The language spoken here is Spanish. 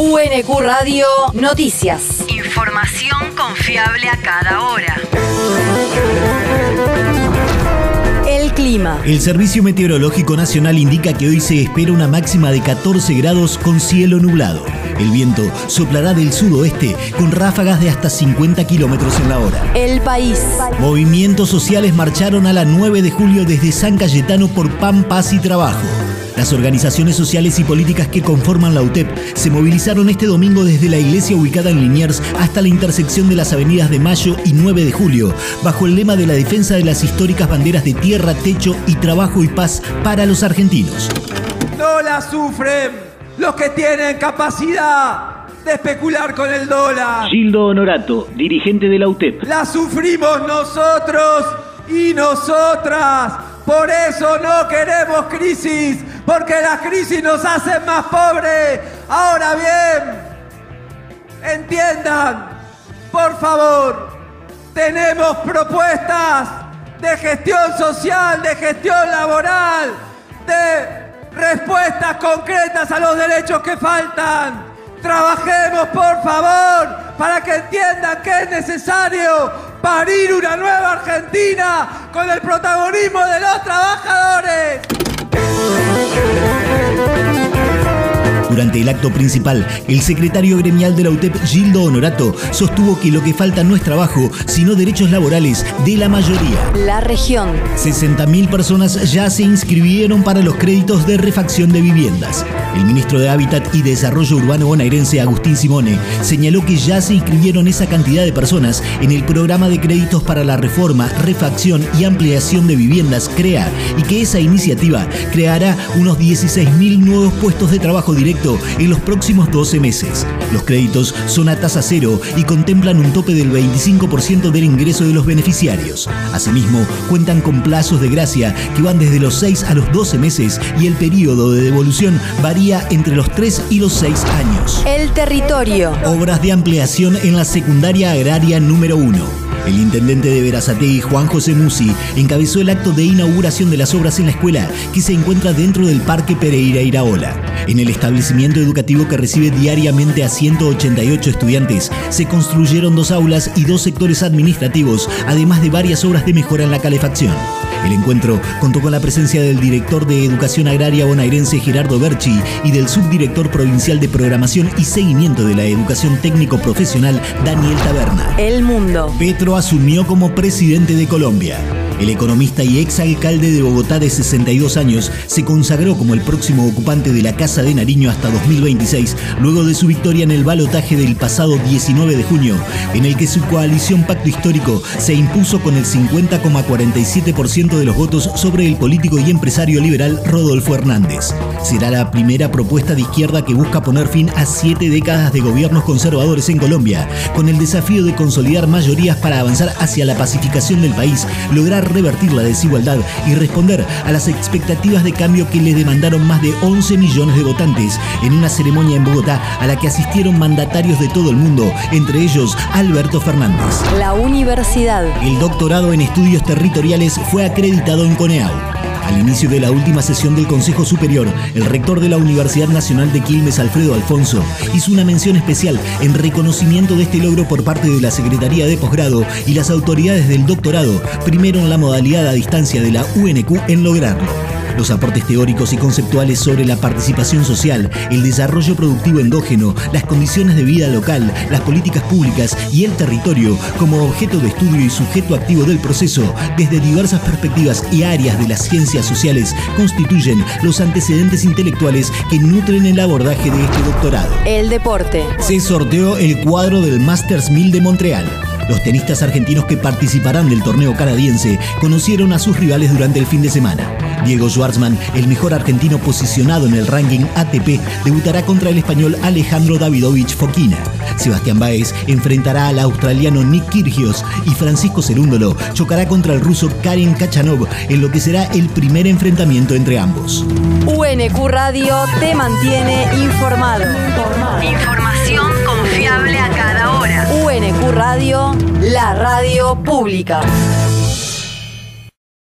UNQ Radio Noticias. Información confiable a cada hora. El clima. El Servicio Meteorológico Nacional indica que hoy se espera una máxima de 14 grados con cielo nublado. El viento soplará del sudoeste con ráfagas de hasta 50 kilómetros en la hora. El país. Movimientos sociales marcharon a la 9 de julio desde San Cayetano por Pan, Paz y Trabajo. Las organizaciones sociales y políticas que conforman la UTEP se movilizaron este domingo desde la iglesia ubicada en Liniers hasta la intersección de las avenidas de Mayo y 9 de Julio, bajo el lema de la defensa de las históricas banderas de tierra, techo y trabajo y paz para los argentinos. No la sufren los que tienen capacidad de especular con el dólar. Gildo Honorato, dirigente de la UTEP. La sufrimos nosotros y nosotras. Por eso no queremos crisis, porque las crisis nos hacen más pobres. Ahora bien, entiendan, por favor, tenemos propuestas de gestión social, de gestión laboral, de respuestas concretas a los derechos que faltan. Trabajemos, por favor, para que entiendan que es necesario parir una nueva Argentina con el protagonismo de los trabajadores. Durante el acto principal, el secretario gremial de la UTEP, Gildo Honorato, sostuvo que lo que falta no es trabajo, sino derechos laborales de la mayoría. La región. 60.000 personas ya se inscribieron para los créditos de refacción de viviendas. El ministro de Hábitat y Desarrollo Urbano bonaerense, Agustín Simone, señaló que ya se inscribieron esa cantidad de personas en el programa de créditos para la reforma, refacción y ampliación de viviendas CREA y que esa iniciativa creará unos 16.000 nuevos puestos de trabajo directo en los próximos 12 meses. Los créditos son a tasa cero y contemplan un tope del 25% del ingreso de los beneficiarios. Asimismo, cuentan con plazos de gracia que van desde los 6 a los 12 meses y el periodo de devolución varía entre los 3 y los 6 años. El territorio. Obras de ampliación en la secundaria agraria número 1. El intendente de Verazategui, Juan José Musi, encabezó el acto de inauguración de las obras en la escuela que se encuentra dentro del Parque Pereira Iraola. En el establecimiento educativo que recibe diariamente a 188 estudiantes, se construyeron dos aulas y dos sectores administrativos, además de varias obras de mejora en la calefacción. El encuentro contó con la presencia del director de Educación Agraria bonaerense Gerardo Berchi y del subdirector provincial de Programación y Seguimiento de la Educación Técnico Profesional Daniel Taberna. El mundo. Petro asumió como presidente de Colombia. El economista y exalcalde de Bogotá de 62 años se consagró como el próximo ocupante de la Casa de Nariño hasta 2026, luego de su victoria en el balotaje del pasado 19 de junio, en el que su coalición Pacto Histórico se impuso con el 50,47% de los votos sobre el político y empresario liberal Rodolfo Hernández. Será la primera propuesta de izquierda que busca poner fin a siete décadas de gobiernos conservadores en Colombia, con el desafío de consolidar mayorías para avanzar hacia la pacificación del país, lograr revertir la desigualdad y responder a las expectativas de cambio que le demandaron más de 11 millones de votantes en una ceremonia en Bogotá a la que asistieron mandatarios de todo el mundo, entre ellos Alberto Fernández. La universidad. El doctorado en estudios territoriales fue acreditado en CONEAU. Al inicio de la última sesión del Consejo Superior, el rector de la Universidad Nacional de Quilmes, Alfredo Alfonso, hizo una mención especial en reconocimiento de este logro por parte de la Secretaría de Posgrado y las autoridades del doctorado, primero en la modalidad a distancia de la UNQ en lograrlo los aportes teóricos y conceptuales sobre la participación social, el desarrollo productivo endógeno, las condiciones de vida local, las políticas públicas y el territorio como objeto de estudio y sujeto activo del proceso, desde diversas perspectivas y áreas de las ciencias sociales, constituyen los antecedentes intelectuales que nutren el abordaje de este doctorado. El deporte. Se sorteó el cuadro del Masters 1000 de Montreal. Los tenistas argentinos que participarán del torneo canadiense conocieron a sus rivales durante el fin de semana. Diego Schwartzman, el mejor argentino posicionado en el ranking ATP, debutará contra el español Alejandro Davidovich Fokina. Sebastián Baez enfrentará al australiano Nick Kyrgios y Francisco Cerúndolo chocará contra el ruso Karin Kachanov en lo que será el primer enfrentamiento entre ambos. UNQ Radio te mantiene informado. Información confiable Radio, la radio pública.